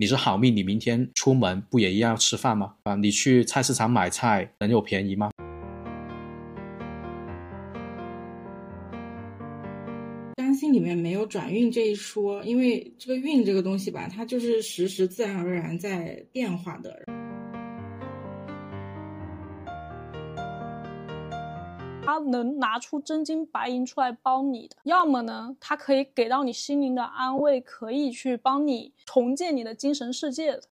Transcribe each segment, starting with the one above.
你是好命，你明天出门不也一样要吃饭吗？啊，你去菜市场买菜能有便宜吗？占星里面没有转运这一说，因为这个运这个东西吧，它就是时时自然而然在变化的。他能拿出真金白银出来帮你的，要么呢，他可以给到你心灵的安慰，可以去帮你重建你的精神世界的。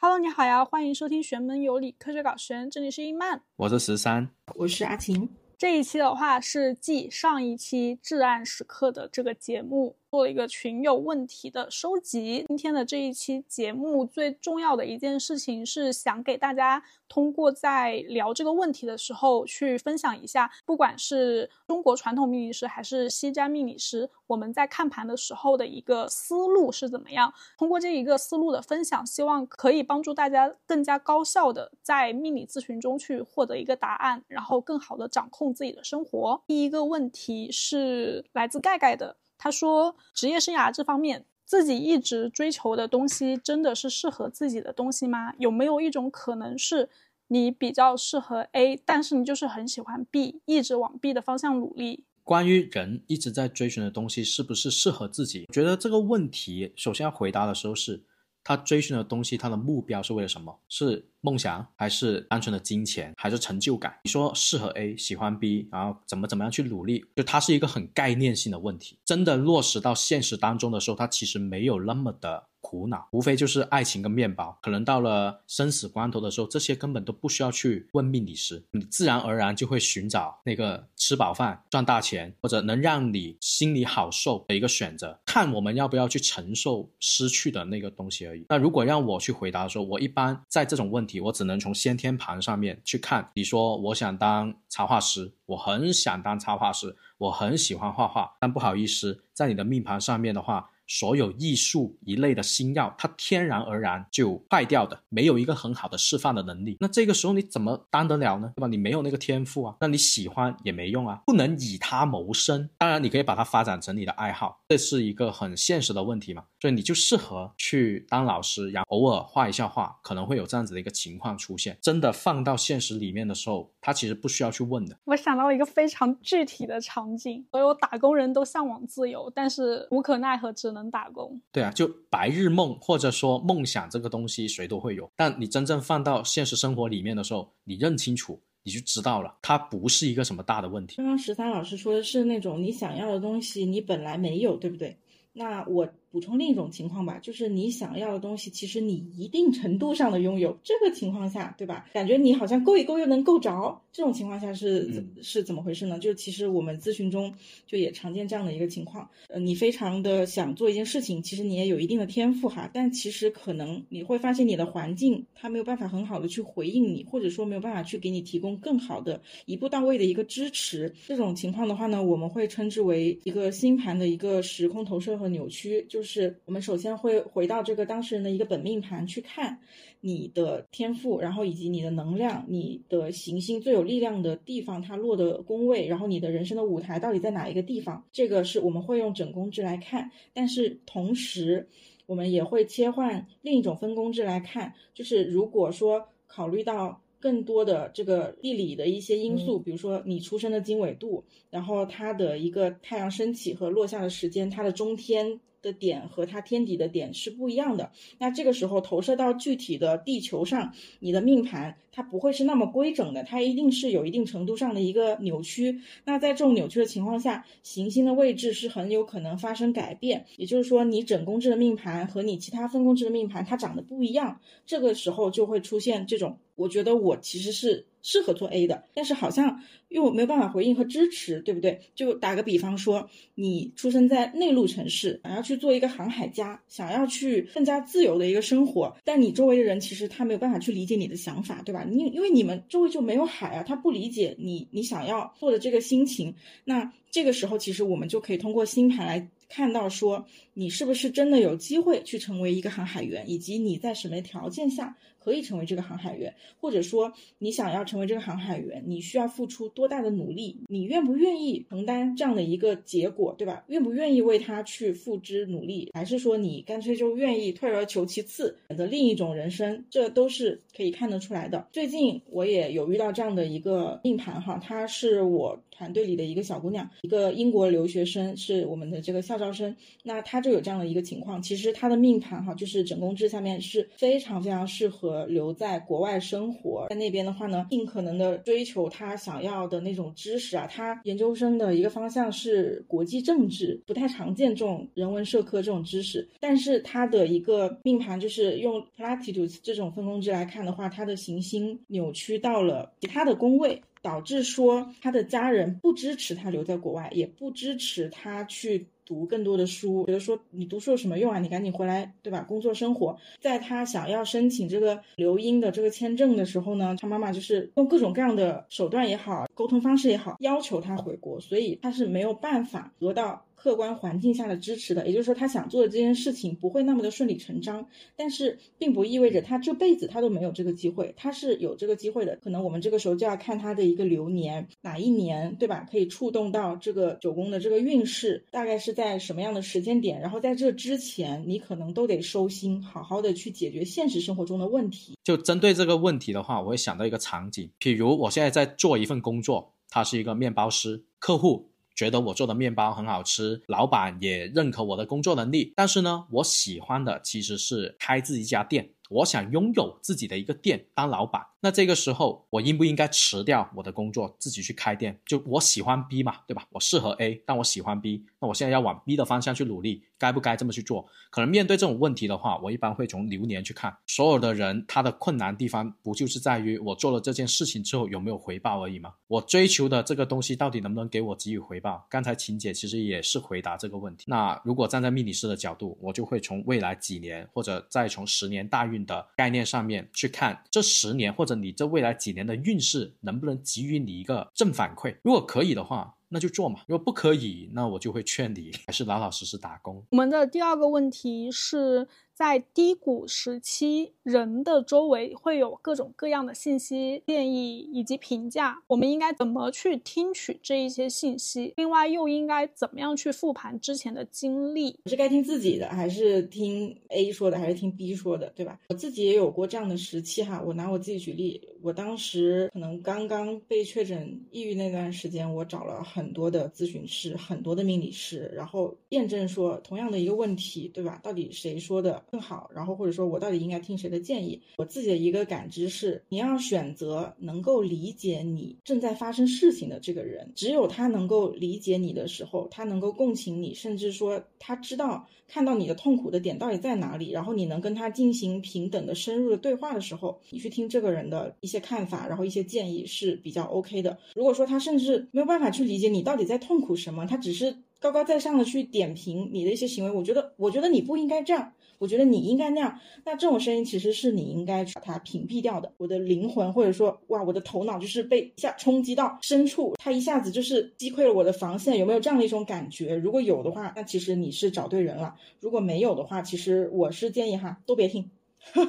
Hello，你好呀，欢迎收听玄门有理科学搞玄，这里是伊曼，我是十三，我是阿晴。这一期的话是继上一期至暗时刻的这个节目。做了一个群友问题的收集。今天的这一期节目最重要的一件事情是想给大家通过在聊这个问题的时候去分享一下，不管是中国传统命理师还是西占命理师，我们在看盘的时候的一个思路是怎么样。通过这一个思路的分享，希望可以帮助大家更加高效的在命理咨询中去获得一个答案，然后更好的掌控自己的生活。第一个问题是来自盖盖的。他说，职业生涯这方面，自己一直追求的东西，真的是适合自己的东西吗？有没有一种可能是，你比较适合 A，但是你就是很喜欢 B，一直往 B 的方向努力？关于人一直在追寻的东西是不是适合自己？觉得这个问题，首先要回答的时候是。他追寻的东西，他的目标是为了什么？是梦想，还是单纯的金钱，还是成就感？你说适合 A，喜欢 B，然后怎么怎么样去努力？就它是一个很概念性的问题，真的落实到现实当中的时候，它其实没有那么的。苦恼无非就是爱情跟面包，可能到了生死关头的时候，这些根本都不需要去问命理师，你自然而然就会寻找那个吃饱饭、赚大钱，或者能让你心里好受的一个选择。看我们要不要去承受失去的那个东西而已。那如果让我去回答的时候，我一般在这种问题，我只能从先天盘上面去看。你说我想当插画师，我很想当插画师，我很喜欢画画，但不好意思，在你的命盘上面的话。所有艺术一类的星耀，它天然而然就坏掉的，没有一个很好的释放的能力。那这个时候你怎么当得了呢？对吧？你没有那个天赋啊，那你喜欢也没用啊，不能以它谋生。当然，你可以把它发展成你的爱好，这是一个很现实的问题嘛。所以你就适合去当老师，然后偶尔画一下画，可能会有这样子的一个情况出现。真的放到现实里面的时候，他其实不需要去问的。我想到了一个非常具体的场景：所有打工人都向往自由，但是无可奈何，只能打工。对啊，就白日梦或者说梦想这个东西，谁都会有。但你真正放到现实生活里面的时候，你认清楚，你就知道了，它不是一个什么大的问题。刚刚十三老师说的是那种你想要的东西，你本来没有，对不对？那我。补充另一种情况吧，就是你想要的东西，其实你一定程度上的拥有。这个情况下，对吧？感觉你好像够一够又能够着，这种情况下是是怎么回事呢？就是其实我们咨询中就也常见这样的一个情况。呃，你非常的想做一件事情，其实你也有一定的天赋哈，但其实可能你会发现你的环境它没有办法很好的去回应你，或者说没有办法去给你提供更好的一步到位的一个支持。这种情况的话呢，我们会称之为一个星盘的一个时空投射和扭曲，就。是我们首先会回到这个当事人的一个本命盘去看你的天赋，然后以及你的能量，你的行星最有力量的地方它落的宫位，然后你的人生的舞台到底在哪一个地方？这个是我们会用整宫制来看，但是同时我们也会切换另一种分宫制来看，就是如果说考虑到。更多的这个地理的一些因素，比如说你出生的经纬度，然后它的一个太阳升起和落下的时间，它的中天的点和它天底的点是不一样的。那这个时候投射到具体的地球上，你的命盘它不会是那么规整的，它一定是有一定程度上的一个扭曲。那在这种扭曲的情况下，行星的位置是很有可能发生改变。也就是说，你整宫制的命盘和你其他分宫制的命盘它长得不一样，这个时候就会出现这种。我觉得我其实是适合做 A 的，但是好像又没有办法回应和支持，对不对？就打个比方说，你出生在内陆城市，想要去做一个航海家，想要去更加自由的一个生活，但你周围的人其实他没有办法去理解你的想法，对吧？你因为你们周围就没有海啊，他不理解你你想要做的这个心情。那这个时候，其实我们就可以通过星盘来。看到说你是不是真的有机会去成为一个航海员，以及你在什么条件下可以成为这个航海员，或者说你想要成为这个航海员，你需要付出多大的努力？你愿不愿意承担这样的一个结果，对吧？愿不愿意为他去付之努力？还是说你干脆就愿意退而求其次，选择另一种人生？这都是可以看得出来的。最近我也有遇到这样的一个命盘哈，她是我团队里的一个小姑娘，一个英国留学生，是我们的这个校招生。那她就有这样的一个情况，其实她的命盘哈，就是整宫制下面是非常非常适合留在国外生活，在那边的话呢，尽可能的追求他想要的那种知识啊。他研究生的一个方向是国际政治，不太常见这种人文社科这种知识，但是他的一个命盘就是用 Platitudes 这种分工制来看的话，他的行星扭曲到了其他的宫位。导致说他的家人不支持他留在国外，也不支持他去读更多的书，比如说你读书有什么用啊？你赶紧回来，对吧？工作生活。在他想要申请这个留英的这个签证的时候呢，他妈妈就是用各种各样的手段也好，沟通方式也好，要求他回国，所以他是没有办法得到。客观环境下的支持的，也就是说，他想做的这件事情不会那么的顺理成章，但是并不意味着他这辈子他都没有这个机会，他是有这个机会的。可能我们这个时候就要看他的一个流年，哪一年，对吧？可以触动到这个九宫的这个运势，大概是在什么样的时间点？然后在这之前，你可能都得收心，好好的去解决现实生活中的问题。就针对这个问题的话，我会想到一个场景，譬如我现在在做一份工作，他是一个面包师，客户。觉得我做的面包很好吃，老板也认可我的工作能力。但是呢，我喜欢的其实是开自己一家店，我想拥有自己的一个店当老板。那这个时候，我应不应该辞掉我的工作，自己去开店？就我喜欢 B 嘛，对吧？我适合 A，但我喜欢 B，那我现在要往 B 的方向去努力，该不该这么去做？可能面对这种问题的话，我一般会从流年去看。所有的人他的困难地方，不就是在于我做了这件事情之后有没有回报而已吗？我追求的这个东西到底能不能给我给予回报？刚才秦姐其实也是回答这个问题。那如果站在命理师的角度，我就会从未来几年，或者再从十年大运的概念上面去看这十年或者。你这未来几年的运势能不能给予你一个正反馈？如果可以的话，那就做嘛；如果不可以，那我就会劝你还是老老实实打工。我们的第二个问题是。在低谷时期，人的周围会有各种各样的信息、建议以及评价，我们应该怎么去听取这一些信息？另外，又应该怎么样去复盘之前的经历？是该听自己的，还是听 A 说的，还是听 B 说的，对吧？我自己也有过这样的时期哈。我拿我自己举例，我当时可能刚刚被确诊抑郁那段时间，我找了很多的咨询师、很多的命理师，然后验证说同样的一个问题，对吧？到底谁说的？更好，然后或者说我到底应该听谁的建议？我自己的一个感知是，你要选择能够理解你正在发生事情的这个人，只有他能够理解你的时候，他能够共情你，甚至说他知道看到你的痛苦的点到底在哪里，然后你能跟他进行平等的深入的对话的时候，你去听这个人的一些看法，然后一些建议是比较 OK 的。如果说他甚至没有办法去理解你到底在痛苦什么，他只是高高在上的去点评你的一些行为，我觉得，我觉得你不应该这样。我觉得你应该那样，那这种声音其实是你应该把它屏蔽掉的。我的灵魂或者说，哇，我的头脑就是被一下冲击到深处，它一下子就是击溃了我的防线，有没有这样的一种感觉？如果有的话，那其实你是找对人了；如果没有的话，其实我是建议哈，都别听，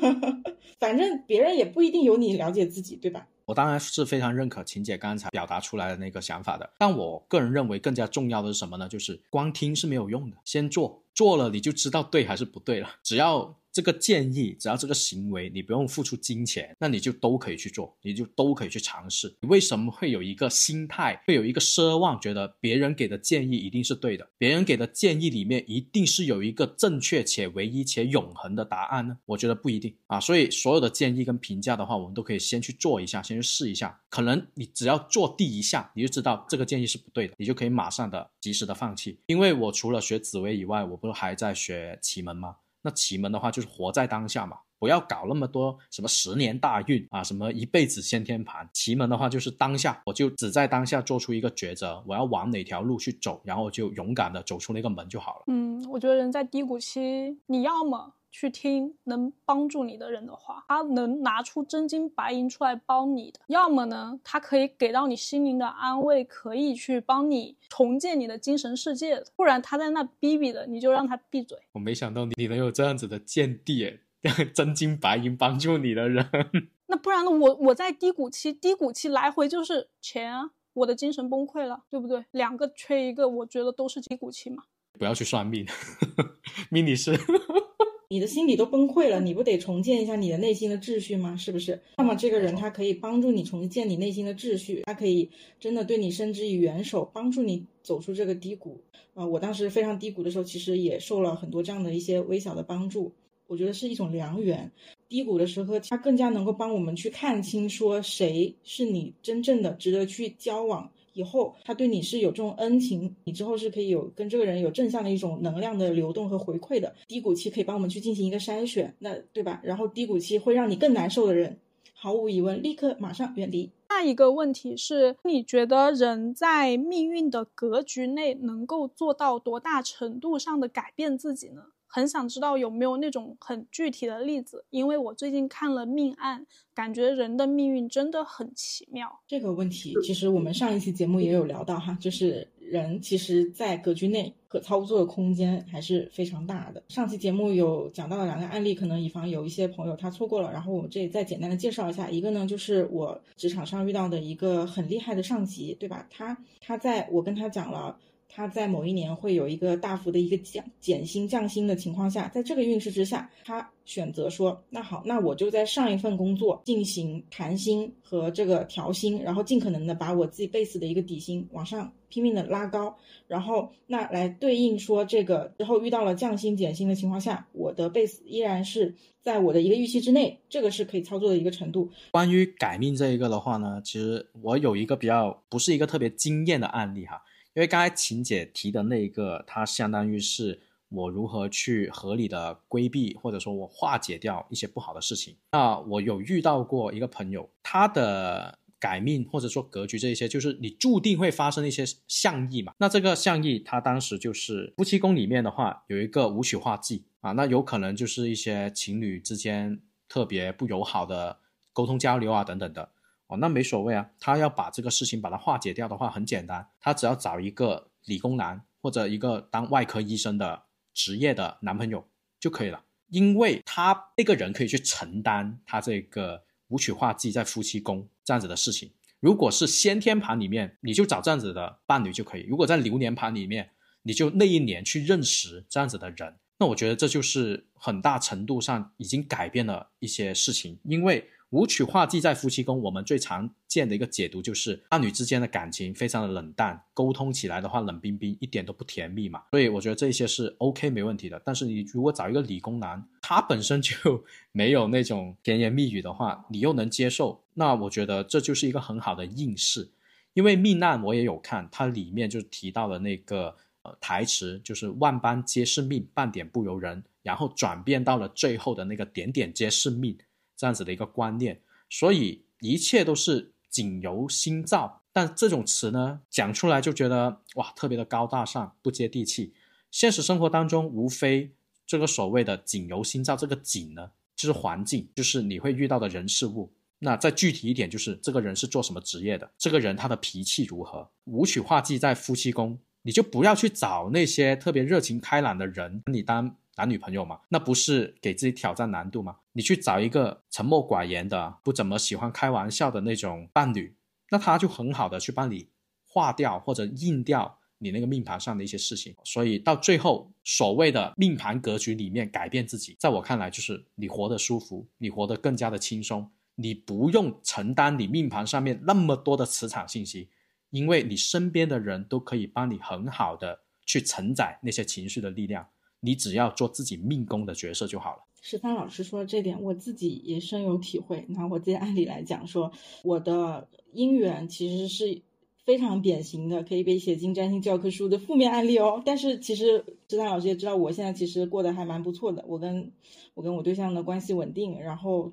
反正别人也不一定有你了解自己，对吧？我当然是非常认可秦姐刚才表达出来的那个想法的，但我个人认为更加重要的是什么呢？就是光听是没有用的，先做。做了你就知道对还是不对了。只要这个建议，只要这个行为，你不用付出金钱，那你就都可以去做，你就都可以去尝试。你为什么会有一个心态，会有一个奢望，觉得别人给的建议一定是对的？别人给的建议里面一定是有一个正确且唯一且永恒的答案呢？我觉得不一定啊。所以所有的建议跟评价的话，我们都可以先去做一下，先去试一下。可能你只要做第一下，你就知道这个建议是不对的，你就可以马上的及时的放弃。因为我除了学紫薇以外，我不是还在学奇门吗？那奇门的话就是活在当下嘛，不要搞那么多什么十年大运啊，什么一辈子先天盘。奇门的话就是当下，我就只在当下做出一个抉择，我要往哪条路去走，然后就勇敢的走出那个门就好了。嗯，我觉得人在低谷期，你要么。去听能帮助你的人的话，他能拿出真金白银出来帮你的；要么呢，他可以给到你心灵的安慰，可以去帮你重建你的精神世界的。不然他在那逼逼的，你就让他闭嘴。我没想到你能有这样子的见地，真金白银帮助你的人。那不然呢？我我在低谷期，低谷期来回就是钱啊，我的精神崩溃了，对不对？两个缺一个，我觉得都是低谷期嘛。不要去算命，命理师。你的心理都崩溃了，你不得重建一下你的内心的秩序吗？是不是？那么这个人他可以帮助你重建你内心的秩序，他可以真的对你伸之以援手，帮助你走出这个低谷。啊，我当时非常低谷的时候，其实也受了很多这样的一些微小的帮助，我觉得是一种良缘。低谷的时候，他更加能够帮我们去看清，说谁是你真正的值得去交往。以后他对你是有这种恩情，你之后是可以有跟这个人有正向的一种能量的流动和回馈的。低谷期可以帮我们去进行一个筛选，那对吧？然后低谷期会让你更难受的人，毫无疑问，立刻马上远离。下一个问题是，你觉得人在命运的格局内能够做到多大程度上的改变自己呢？很想知道有没有那种很具体的例子，因为我最近看了命案，感觉人的命运真的很奇妙。这个问题其实我们上一期节目也有聊到哈，就是人其实，在格局内可操作的空间还是非常大的。上期节目有讲到了两个案例，可能以防有一些朋友他错过了，然后我这里再简单的介绍一下。一个呢，就是我职场上遇到的一个很厉害的上级，对吧？他他在我跟他讲了。他在某一年会有一个大幅的一个降减薪降薪的情况下，在这个运势之下，他选择说，那好，那我就在上一份工作进行谈薪和这个调薪，然后尽可能的把我自己 base 的一个底薪往上拼命的拉高，然后那来对应说这个之后遇到了降薪减薪的情况下，我的 base 依然是在我的一个预期之内，这个是可以操作的一个程度。关于改命这一个的话呢，其实我有一个比较不是一个特别惊艳的案例哈。因为刚才琴姐提的那一个，它相当于是我如何去合理的规避，或者说我化解掉一些不好的事情。那我有遇到过一个朋友，他的改命或者说格局这一些，就是你注定会发生一些相意嘛。那这个相意，他当时就是夫妻宫里面的话，有一个武曲化忌啊，那有可能就是一些情侣之间特别不友好的沟通交流啊等等的。哦，那没所谓啊。他要把这个事情把它化解掉的话，很简单，他只要找一个理工男或者一个当外科医生的职业的男朋友就可以了，因为他那个人可以去承担他这个武曲化忌在夫妻宫这样子的事情。如果是先天盘里面，你就找这样子的伴侣就可以；如果在流年盘里面，你就那一年去认识这样子的人。那我觉得这就是很大程度上已经改变了一些事情，因为。武曲化忌在夫妻宫，我们最常见的一个解读就是伴侣之间的感情非常的冷淡，沟通起来的话冷冰冰，一点都不甜蜜嘛。所以我觉得这些是 OK 没问题的。但是你如果找一个理工男，他本身就没有那种甜言蜜语的话，你又能接受，那我觉得这就是一个很好的应试。因为命难我也有看，它里面就提到了那个呃台词，就是万般皆是命，半点不由人，然后转变到了最后的那个点点皆是命。这样子的一个观念，所以一切都是景由心造。但这种词呢，讲出来就觉得哇，特别的高大上，不接地气。现实生活当中，无非这个所谓的景由心造，这个景呢，就是环境，就是你会遇到的人事物。那再具体一点，就是这个人是做什么职业的，这个人他的脾气如何。武曲化忌在夫妻宫，你就不要去找那些特别热情开朗的人，你当。男女朋友嘛，那不是给自己挑战难度吗？你去找一个沉默寡言的、不怎么喜欢开玩笑的那种伴侣，那他就很好的去帮你化掉或者印掉你那个命盘上的一些事情。所以到最后，所谓的命盘格局里面改变自己，在我看来就是你活得舒服，你活得更加的轻松，你不用承担你命盘上面那么多的磁场信息，因为你身边的人都可以帮你很好的去承载那些情绪的力量。你只要做自己命宫的角色就好了。十三老师说的这点，我自己也深有体会。拿我自己案例来讲，说我的姻缘其实是非常典型的，可以被写进占星教科书的负面案例哦。但是其实十三老师也知道，我现在其实过得还蛮不错的。我跟我跟我对象的关系稳定，然后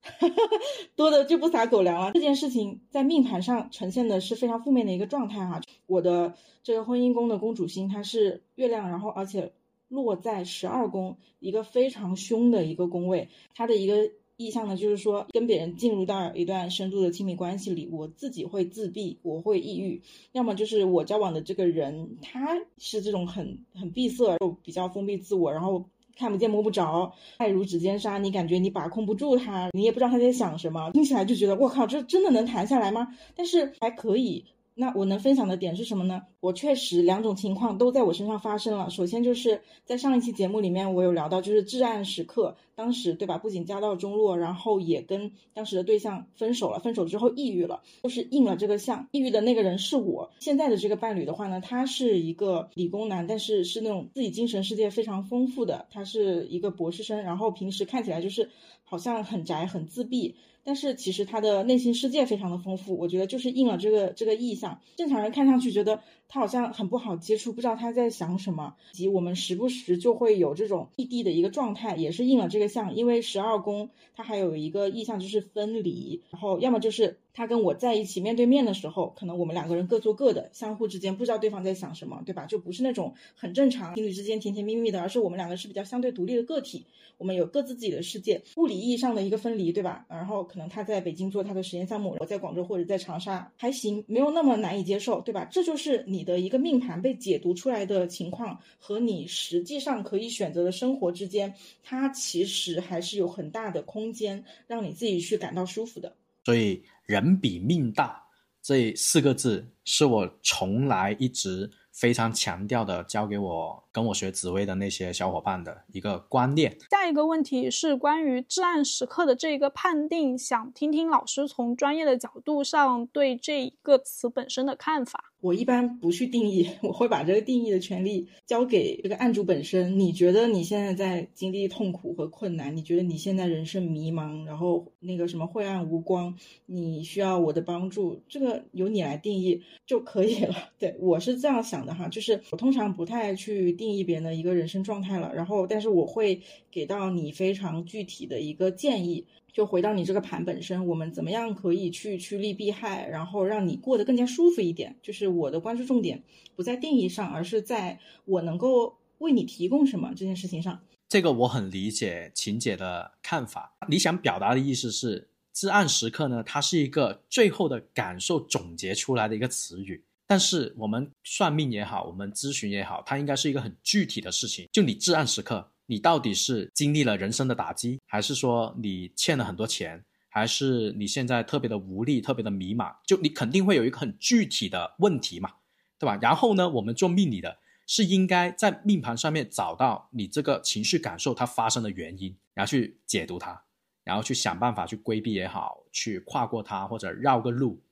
多的就不撒狗粮了。这件事情在命盘上呈现的是非常负面的一个状态哈。我的这个婚姻宫的公主星，它是月亮，然后而且。落在十二宫，一个非常凶的一个宫位，它的一个意向呢，就是说跟别人进入到一段深度的亲密关系里，我自己会自闭，我会抑郁，要么就是我交往的这个人他是这种很很闭塞，又比较封闭自我，然后看不见摸不着，爱如指尖沙，你感觉你把控不住他，你也不知道他在想什么，听起来就觉得我靠，这真的能谈下来吗？但是还可以。那我能分享的点是什么呢？我确实两种情况都在我身上发生了。首先就是在上一期节目里面，我有聊到，就是至暗时刻，当时对吧？不仅家道中落，然后也跟当时的对象分手了。分手之后抑郁了，就是应了这个相。抑郁的那个人是我现在的这个伴侣的话呢，他是一个理工男，但是是那种自己精神世界非常丰富的，他是一个博士生，然后平时看起来就是好像很宅、很自闭。但是其实他的内心世界非常的丰富，我觉得就是应了这个这个意象。正常人看上去觉得他好像很不好接触，不知道他在想什么。及我们时不时就会有这种异地的一个状态，也是应了这个象。因为十二宫它还有一个意象就是分离，然后要么就是他跟我在一起面对面的时候，可能我们两个人各做各的，相互之间不知道对方在想什么，对吧？就不是那种很正常情侣之间甜甜蜜蜜的，而是我们两个是比较相对独立的个体。我们有各自自己的世界，物理意义上的一个分离，对吧？然后可能他在北京做他的实验项目，我在广州或者在长沙，还行，没有那么难以接受，对吧？这就是你你的一个命盘被解读出来的情况和你实际上可以选择的生活之间，它其实还是有很大的空间让你自己去感到舒服的。所以“人比命大”这四个字是我从来一直。非常强调的，教给我跟我学紫薇的那些小伙伴的一个观念。下一个问题是关于至暗时刻的这一个判定，想听听老师从专业的角度上对这一个词本身的看法。我一般不去定义，我会把这个定义的权利交给这个案主本身。你觉得你现在在经历痛苦和困难？你觉得你现在人生迷茫，然后那个什么晦暗无光，你需要我的帮助？这个由你来定义就可以了。对我是这样想的哈，就是我通常不太去定义别人的一个人生状态了，然后但是我会给到你非常具体的一个建议。就回到你这个盘本身，我们怎么样可以去趋利避害，然后让你过得更加舒服一点？就是我的关注重点不在定义上，而是在我能够为你提供什么这件事情上。这个我很理解秦姐的看法。你想表达的意思是，至暗时刻呢？它是一个最后的感受总结出来的一个词语。但是我们算命也好，我们咨询也好，它应该是一个很具体的事情。就你至暗时刻。你到底是经历了人生的打击，还是说你欠了很多钱，还是你现在特别的无力、特别的迷茫？就你肯定会有一个很具体的问题嘛，对吧？然后呢，我们做命理的是应该在命盘上面找到你这个情绪感受它发生的原因，然后去解读它，然后去想办法去规避也好，去跨过它或者绕个路，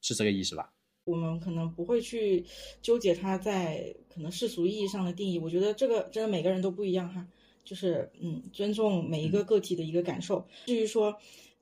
是这个意思吧？我们可能不会去纠结它在可能世俗意义上的定义，我觉得这个真的每个人都不一样哈。就是嗯，尊重每一个个体的一个感受。至于说，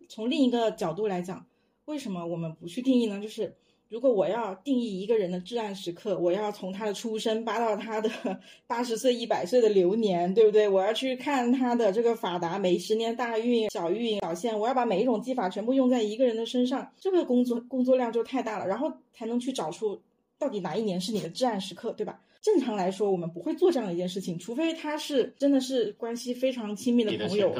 从另一个角度来讲，为什么我们不去定义呢？就是如果我要定义一个人的至暗时刻，我要从他的出生扒到他的 八十岁、一百岁的流年，对不对？我要去看他的这个法达每十年大运、小运小现，我要把每一种技法全部用在一个人的身上，这个工作工作量就太大了，然后才能去找出到底哪一年是你的至暗时刻，对吧？正常来说，我们不会做这样的一件事情，除非他是真的是关系非常亲密的朋友，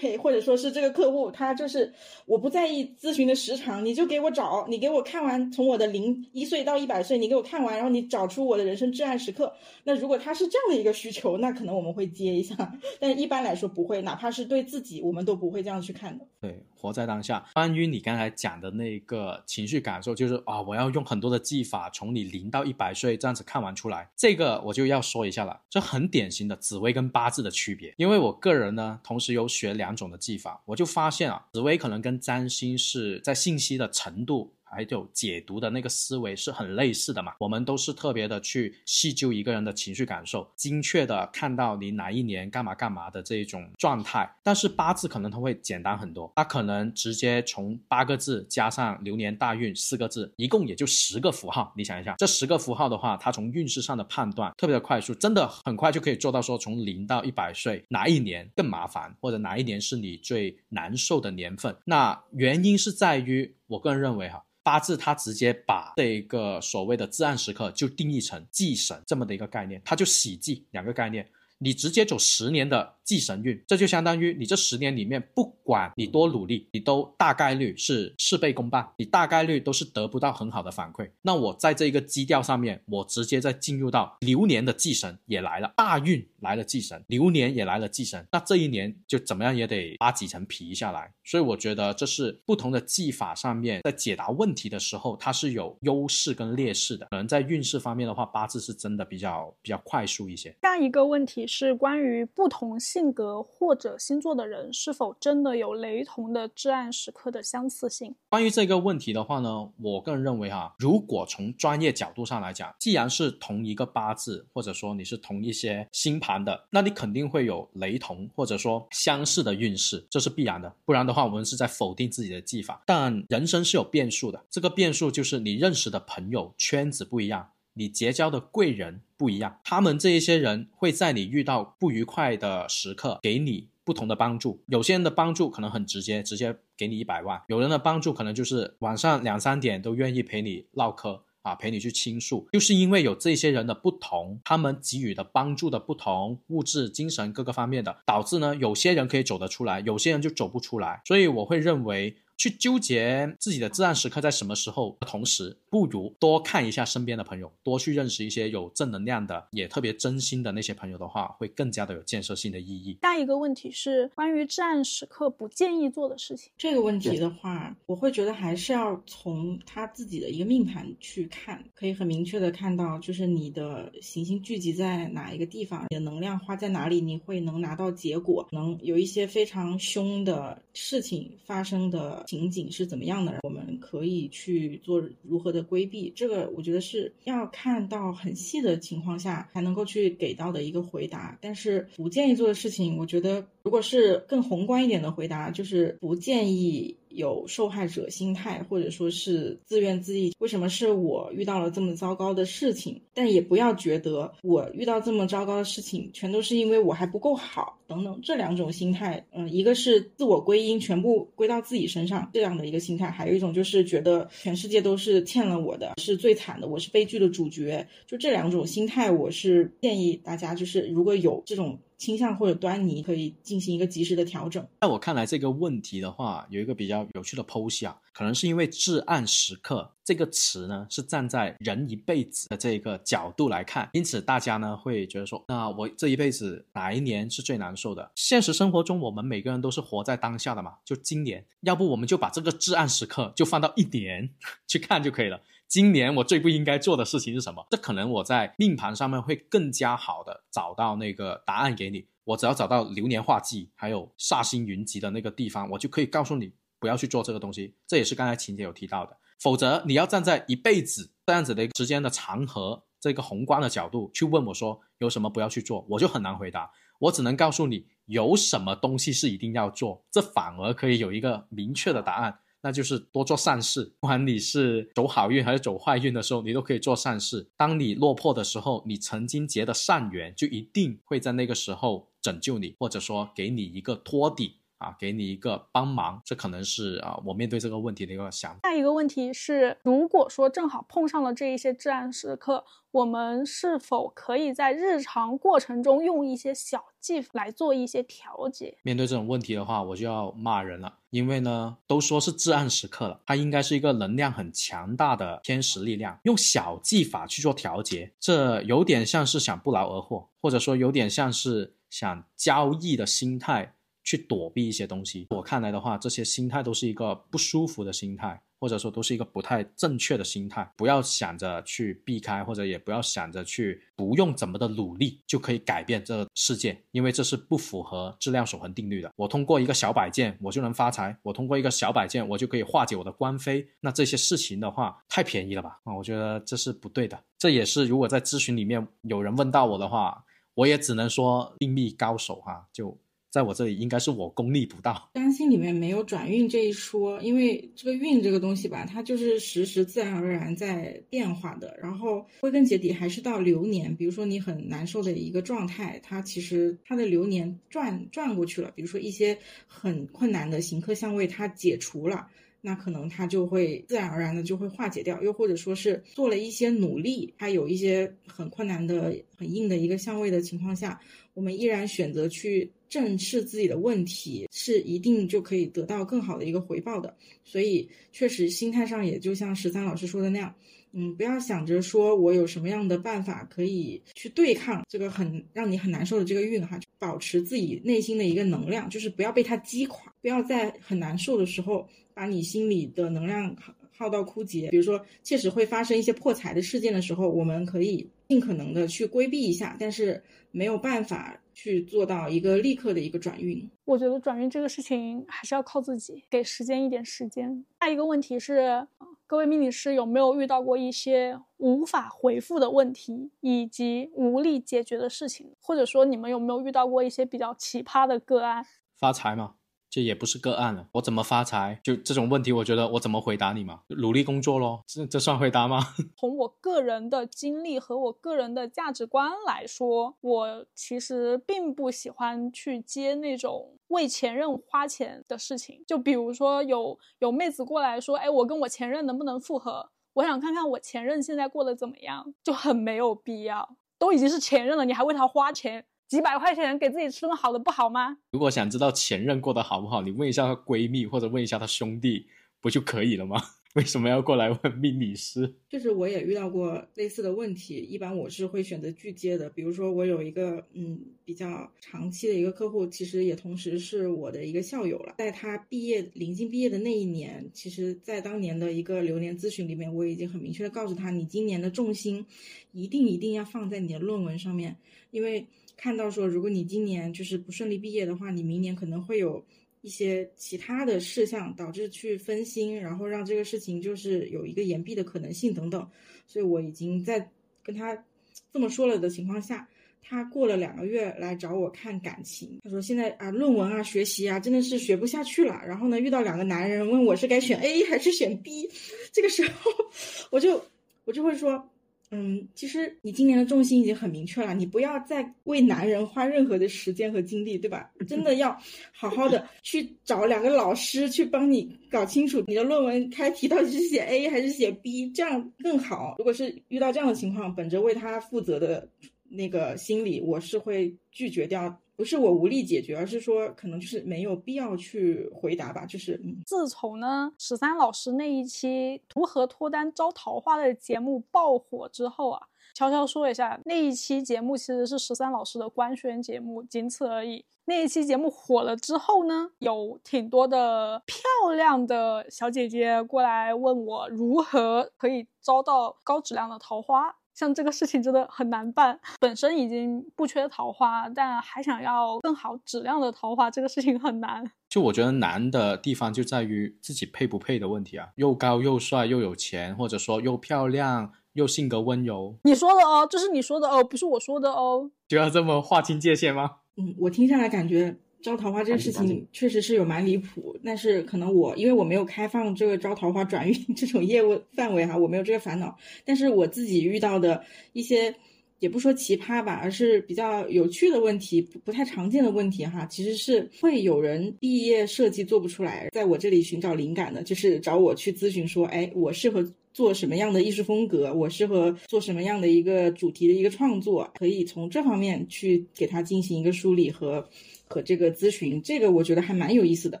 对，或者说是这个客户，他就是我不在意咨询的时长，你就给我找，你给我看完，从我的零一岁到一百岁，你给我看完，然后你找出我的人生至暗时刻。那如果他是这样的一个需求，那可能我们会接一下，但是一般来说不会，哪怕是对自己，我们都不会这样去看的。对，活在当下。关于你刚才讲的那个情绪感受，就是啊，我要用很多的技法，从你零到一百岁这样子看完出来。这个我就要说一下了，这很典型的紫薇跟八字的区别。因为我个人呢，同时有学两种的技法，我就发现啊，紫薇可能跟占星是在信息的程度。还有解读的那个思维是很类似的嘛？我们都是特别的去细究一个人的情绪感受，精确的看到你哪一年干嘛干嘛的这一种状态。但是八字可能它会简单很多，它可能直接从八个字加上流年大运四个字，一共也就十个符号。你想一下，这十个符号的话，它从运势上的判断特别的快速，真的很快就可以做到说从零到一百岁哪一年更麻烦，或者哪一年是你最难受的年份。那原因是在于，我个人认为哈。八字它直接把这个所谓的至暗时刻就定义成忌神这么的一个概念，它就喜忌两个概念，你直接走十年的忌神运，这就相当于你这十年里面不管你多努力，你都大概率是事倍功半，你大概率都是得不到很好的反馈。那我在这一个基调上面，我直接再进入到流年的忌神也来了，大运来了祭神，流年也来了祭神，那这一年就怎么样也得扒几层皮下来。所以我觉得这是不同的技法上面在解答问题的时候，它是有优势跟劣势的。可能在运势方面的话，八字是真的比较比较快速一些。下一个问题是关于不同性格或者星座的人是否真的有雷同的至暗时刻的相似性。关于这个问题的话呢，我个人认为哈，如果从专业角度上来讲，既然是同一个八字，或者说你是同一些星盘的，那你肯定会有雷同或者说相似的运势，这是必然的。不然的话，我们是在否定自己的技法。但人生是有变数的，这个变数就是你认识的朋友圈子不一样，你结交的贵人不一样，他们这一些人会在你遇到不愉快的时刻给你。不同的帮助，有些人的帮助可能很直接，直接给你一百万；有人的帮助可能就是晚上两三点都愿意陪你唠嗑啊，陪你去倾诉。就是因为有这些人的不同，他们给予的帮助的不同，物质、精神各个方面的，导致呢，有些人可以走得出来，有些人就走不出来。所以我会认为。去纠结自己的至暗时刻在什么时候的同时，不如多看一下身边的朋友，多去认识一些有正能量的，也特别真心的那些朋友的话，会更加的有建设性的意义。下一个问题是关于至暗时刻不建议做的事情。这个问题的话，我会觉得还是要从他自己的一个命盘去看，可以很明确的看到，就是你的行星聚集在哪一个地方，你的能量花在哪里，你会能拿到结果，能有一些非常凶的事情发生的。情景是怎么样的？我们可以去做如何的规避？这个我觉得是要看到很细的情况下才能够去给到的一个回答。但是不建议做的事情，我觉得如果是更宏观一点的回答，就是不建议。有受害者心态，或者说是自怨自艾，为什么是我遇到了这么糟糕的事情？但也不要觉得我遇到这么糟糕的事情，全都是因为我还不够好等等这两种心态。嗯，一个是自我归因，全部归到自己身上这样的一个心态，还有一种就是觉得全世界都是欠了我的，是最惨的，我是悲剧的主角。就这两种心态，我是建议大家，就是如果有这种。倾向或者端倪可以进行一个及时的调整。在我看来，这个问题的话，有一个比较有趣的剖析啊，可能是因为“至暗时刻”这个词呢，是站在人一辈子的这个角度来看，因此大家呢会觉得说，那我这一辈子哪一年是最难受的？现实生活中，我们每个人都是活在当下的嘛，就今年，要不我们就把这个至暗时刻就放到一年 去看就可以了。今年我最不应该做的事情是什么？这可能我在命盘上面会更加好的找到那个答案给你。我只要找到流年化忌，还有煞星云集的那个地方，我就可以告诉你不要去做这个东西。这也是刚才晴姐有提到的。否则你要站在一辈子这样子的一个时间的长河这个宏观的角度去问我说有什么不要去做，我就很难回答。我只能告诉你有什么东西是一定要做，这反而可以有一个明确的答案。那就是多做善事，不管你是走好运还是走坏运的时候，你都可以做善事。当你落魄的时候，你曾经结的善缘就一定会在那个时候拯救你，或者说给你一个托底。啊，给你一个帮忙，这可能是啊，我面对这个问题的一个想法。下一个问题是，如果说正好碰上了这一些至暗时刻，我们是否可以在日常过程中用一些小技法来做一些调节？面对这种问题的话，我就要骂人了，因为呢，都说是至暗时刻了，它应该是一个能量很强大的天使力量，用小技法去做调节，这有点像是想不劳而获，或者说有点像是想交易的心态。去躲避一些东西，我看来的话，这些心态都是一个不舒服的心态，或者说都是一个不太正确的心态。不要想着去避开，或者也不要想着去不用怎么的努力就可以改变这个世界，因为这是不符合质量守恒定律的。我通过一个小摆件我就能发财，我通过一个小摆件我就可以化解我的官非，那这些事情的话太便宜了吧？啊，我觉得这是不对的。这也是如果在咨询里面有人问到我的话，我也只能说命密高手哈，就。在我这里应该是我功力不到，占星里面没有转运这一说，因为这个运这个东西吧，它就是时时自然而然在变化的。然后归根结底还是到流年，比如说你很难受的一个状态，它其实它的流年转转过去了，比如说一些很困难的行客相位它解除了，那可能它就会自然而然的就会化解掉。又或者说是做了一些努力，它有一些很困难的、很硬的一个相位的情况下，我们依然选择去。正视自己的问题是一定就可以得到更好的一个回报的，所以确实心态上也就像十三老师说的那样，嗯，不要想着说我有什么样的办法可以去对抗这个很让你很难受的这个运哈，保持自己内心的一个能量，就是不要被它击垮，不要在很难受的时候把你心里的能量耗耗到枯竭。比如说，确实会发生一些破财的事件的时候，我们可以尽可能的去规避一下，但是没有办法去做到一个立刻的一个转运。我觉得转运这个事情还是要靠自己，给时间一点时间。下一个问题是。各位命理师有没有遇到过一些无法回复的问题，以及无力解决的事情？或者说，你们有没有遇到过一些比较奇葩的个案？发财吗？这也不是个案了，我怎么发财？就这种问题，我觉得我怎么回答你嘛？努力工作咯，这这算回答吗？从我个人的经历和我个人的价值观来说，我其实并不喜欢去接那种为前任花钱的事情。就比如说有有妹子过来说，哎，我跟我前任能不能复合？我想看看我前任现在过得怎么样，就很没有必要。都已经是前任了，你还为他花钱？几百块钱给自己吃顿好的不好吗？如果想知道前任过得好不好，你问一下她闺蜜或者问一下她兄弟，不就可以了吗？为什么要过来问命理师？就是我也遇到过类似的问题，一般我是会选择拒接的。比如说我有一个嗯比较长期的一个客户，其实也同时是我的一个校友了。在他毕业临近毕业的那一年，其实在当年的一个流年咨询里面，我已经很明确的告诉他，你今年的重心一定一定要放在你的论文上面，因为。看到说，如果你今年就是不顺利毕业的话，你明年可能会有一些其他的事项导致去分心，然后让这个事情就是有一个延毕的可能性等等。所以我已经在跟他这么说了的情况下，他过了两个月来找我看感情。他说现在啊，论文啊，学习啊，真的是学不下去了。然后呢，遇到两个男人问我是该选 A 还是选 B，这个时候 我就我就会说。嗯，其实你今年的重心已经很明确了，你不要再为男人花任何的时间和精力，对吧？真的要好好的 去找两个老师去帮你搞清楚你的论文开题到底是写 A 还是写 B，这样更好。如果是遇到这样的情况，本着为他负责的那个心理，我是会拒绝掉。不是我无力解决，而是说可能就是没有必要去回答吧。就是自从呢十三老师那一期如何脱单招桃花的节目爆火之后啊，悄悄说一下，那一期节目其实是十三老师的官宣节目，仅此而已。那一期节目火了之后呢，有挺多的漂亮的小姐姐过来问我如何可以招到高质量的桃花。像这个事情真的很难办，本身已经不缺桃花，但还想要更好质量的桃花，这个事情很难。就我觉得难的地方就在于自己配不配的问题啊，又高又帅又有钱，或者说又漂亮又性格温柔。你说的哦，这是你说的哦，不是我说的哦。就要这么划清界限吗？嗯，我听下来感觉。招桃花这个事情确实是有蛮离谱，但是可能我因为我没有开放这个招桃花转运 这种业务范围哈，我没有这个烦恼。但是我自己遇到的一些，也不说奇葩吧，而是比较有趣的问题，不太常见的问题哈，其实是会有人毕业设计做不出来，在我这里寻找灵感的，就是找我去咨询说，哎，我适合做什么样的艺术风格，我适合做什么样的一个主题的一个创作，可以从这方面去给他进行一个梳理和。和这个咨询，这个我觉得还蛮有意思的，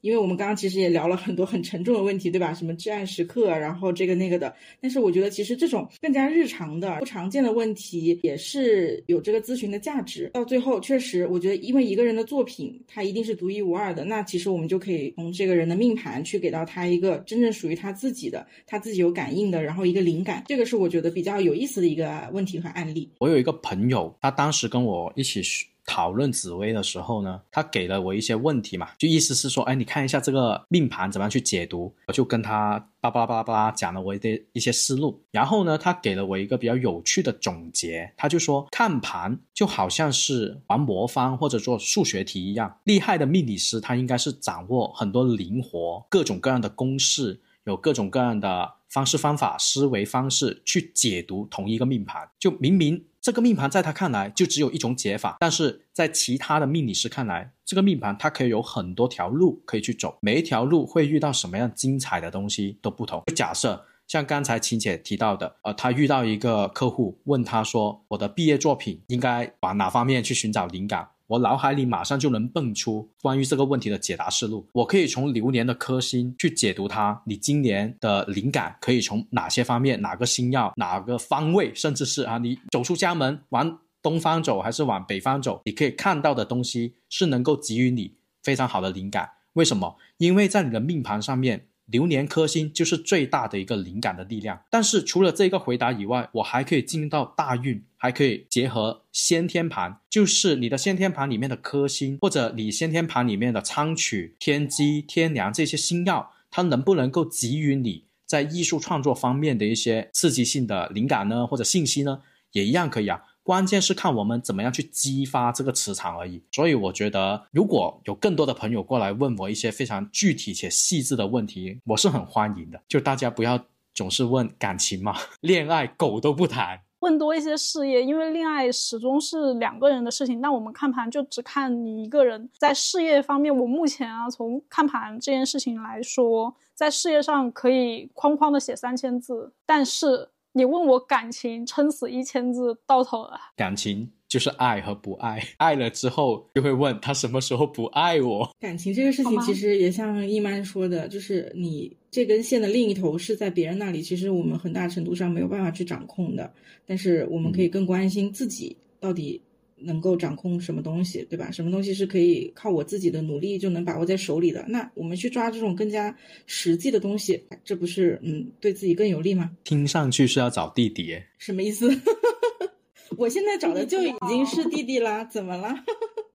因为我们刚刚其实也聊了很多很沉重的问题，对吧？什么至暗时刻，然后这个那个的。但是我觉得其实这种更加日常的、不常见的问题，也是有这个咨询的价值。到最后，确实我觉得，因为一个人的作品，他一定是独一无二的，那其实我们就可以从这个人的命盘去给到他一个真正属于他自己的、他自己有感应的，然后一个灵感。这个是我觉得比较有意思的一个问题和案例。我有一个朋友，他当时跟我一起学讨论紫薇的时候呢，他给了我一些问题嘛，就意思是说，哎，你看一下这个命盘怎么样去解读？我就跟他叭叭叭叭讲了我的一些思路，然后呢，他给了我一个比较有趣的总结，他就说，看盘就好像是玩魔方或者做数学题一样，厉害的命理师他应该是掌握很多灵活各种各样的公式，有各种各样的方式方法思维方式去解读同一个命盘，就明明。这个命盘在他看来就只有一种解法，但是在其他的命理师看来，这个命盘它可以有很多条路可以去走，每一条路会遇到什么样精彩的东西都不同。假设像刚才秦姐提到的，呃，他遇到一个客户问他说：“我的毕业作品应该往哪方面去寻找灵感？”我脑海里马上就能蹦出关于这个问题的解答思路。我可以从流年的颗星去解读它，你今年的灵感可以从哪些方面、哪个星耀、哪个方位，甚至是啊，你走出家门往东方走还是往北方走，你可以看到的东西是能够给予你非常好的灵感。为什么？因为在你的命盘上面。流年颗星就是最大的一个灵感的力量，但是除了这个回答以外，我还可以进入到大运，还可以结合先天盘，就是你的先天盘里面的颗星，或者你先天盘里面的仓曲、天机、天梁这些星耀，它能不能够给予你在艺术创作方面的一些刺激性的灵感呢，或者信息呢，也一样可以啊。关键是看我们怎么样去激发这个磁场而已。所以我觉得，如果有更多的朋友过来问我一些非常具体且细致的问题，我是很欢迎的。就大家不要总是问感情嘛，恋爱狗都不谈。问多一些事业，因为恋爱始终是两个人的事情。那我们看盘就只看你一个人。在事业方面，我目前啊，从看盘这件事情来说，在事业上可以框框的写三千字，但是。你问我感情，撑死一千字到头了。感情就是爱和不爱，爱了之后就会问他什么时候不爱我。感情这个事情其实也像一曼说的，就是你这根线的另一头是在别人那里，其实我们很大程度上没有办法去掌控的。但是我们可以更关心自己到底。能够掌控什么东西，对吧？什么东西是可以靠我自己的努力就能把握在手里的？那我们去抓这种更加实际的东西，这不是嗯对自己更有利吗？听上去是要找弟弟，什么意思？我现在找的就已经是弟弟啦，怎么了？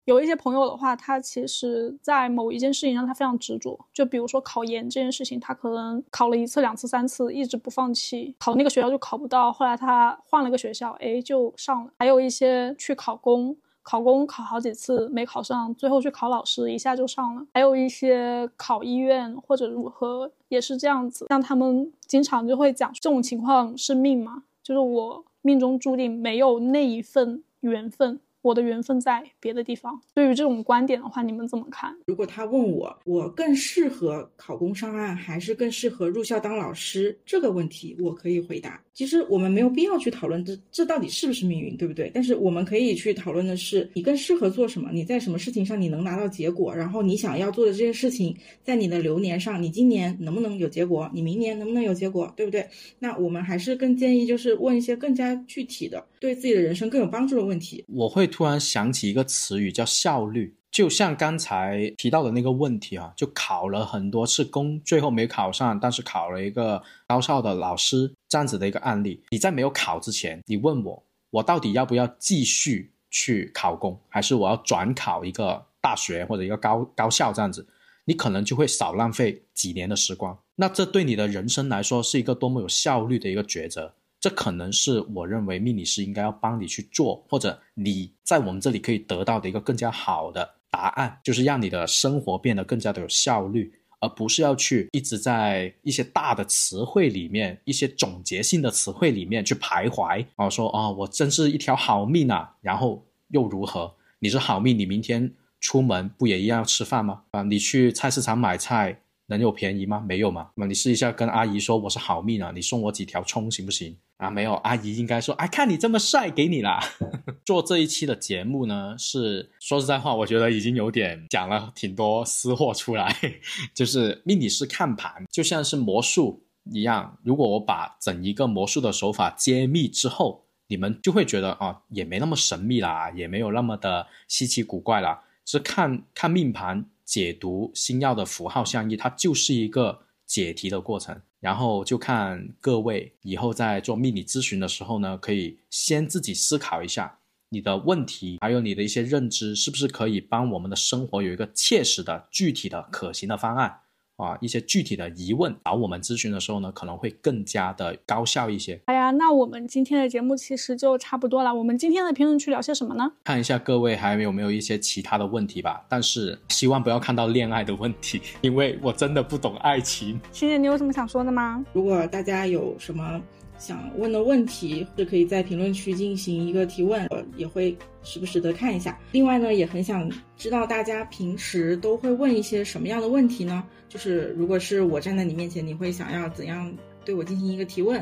有一些朋友的话，他其实，在某一件事情上，他非常执着。就比如说考研这件事情，他可能考了一次、两次、三次，一直不放弃，考那个学校就考不到。后来他换了个学校，哎，就上了。还有一些去考公，考公考好几次没考上，最后去考老师，一下就上了。还有一些考医院或者如何，也是这样子。像他们经常就会讲，这种情况是命嘛，就是我命中注定没有那一份缘分。我的缘分在别的地方。对于这种观点的话，你们怎么看？如果他问我，我更适合考公上岸，还是更适合入校当老师？这个问题我可以回答。其实我们没有必要去讨论这这到底是不是命运，对不对？但是我们可以去讨论的是，你更适合做什么？你在什么事情上你能拿到结果？然后你想要做的这件事情，在你的流年上，你今年能不能有结果？你明年能不能有结果？对不对？那我们还是更建议就是问一些更加具体的，对自己的人生更有帮助的问题。我会。突然想起一个词语叫效率，就像刚才提到的那个问题啊，就考了很多次公，最后没考上，但是考了一个高校的老师这样子的一个案例。你在没有考之前，你问我，我到底要不要继续去考公，还是我要转考一个大学或者一个高高校这样子，你可能就会少浪费几年的时光。那这对你的人生来说是一个多么有效率的一个抉择。这可能是我认为命理师应该要帮你去做，或者你在我们这里可以得到的一个更加好的答案，就是让你的生活变得更加的有效率，而不是要去一直在一些大的词汇里面、一些总结性的词汇里面去徘徊啊，说啊，我真是一条好命啊，然后又如何？你是好命，你明天出门不也一样要吃饭吗？啊，你去菜市场买菜能有便宜吗？没有嘛？那你试一下跟阿姨说我是好命啊，你送我几条葱行不行？啊，没有，阿姨应该说，哎，看你这么帅，给你啦。做这一期的节目呢，是说实在话，我觉得已经有点讲了挺多私货出来。就是命理师看盘，就像是魔术一样。如果我把整一个魔术的手法揭秘之后，你们就会觉得啊，也没那么神秘啦，也没有那么的稀奇古怪啦。是看看命盘解读星耀的符号相依，它就是一个解题的过程。然后就看各位以后在做命理咨询的时候呢，可以先自己思考一下你的问题，还有你的一些认知，是不是可以帮我们的生活有一个切实的、具体的、可行的方案。啊，一些具体的疑问找我们咨询的时候呢，可能会更加的高效一些。哎呀，那我们今天的节目其实就差不多了。我们今天的评论区聊些什么呢？看一下各位还有没有一些其他的问题吧。但是希望不要看到恋爱的问题，因为我真的不懂爱情。欣姐，你有什么想说的吗？如果大家有什么。想问的问题，是可以在评论区进行一个提问，我也会时不时的看一下。另外呢，也很想知道大家平时都会问一些什么样的问题呢？就是如果是我站在你面前，你会想要怎样对我进行一个提问？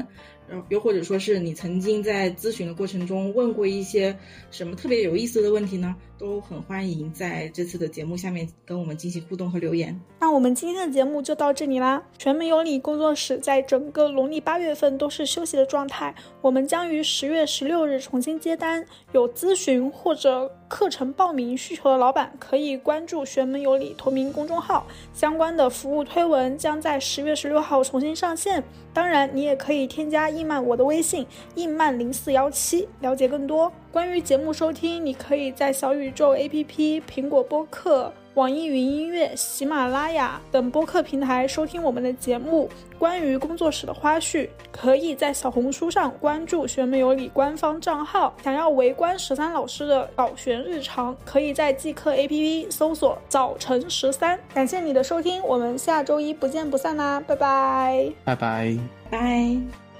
然后又或者说是你曾经在咨询的过程中问过一些什么特别有意思的问题呢？都很欢迎在这次的节目下面跟我们进行互动和留言。那我们今天的节目就到这里啦。全民有礼工作室在整个农历八月份都是休息的状态，我们将于十月十六日重新接单。有咨询或者课程报名需求的老板可以关注玄门有礼同名公众号，相关的服务推文将在十月十六号重新上线。当然，你也可以添加印曼我的微信印曼零四幺七，了解更多。关于节目收听，你可以在小宇宙 APP、苹果播客。网易云音乐、喜马拉雅等播客平台收听我们的节目。关于工作室的花絮，可以在小红书上关注“学妹有礼”官方账号。想要围观十三老师的搞玄日常，可以在即刻 APP 搜索“早晨十三”。感谢你的收听，我们下周一不见不散啦！拜拜，拜拜，拜。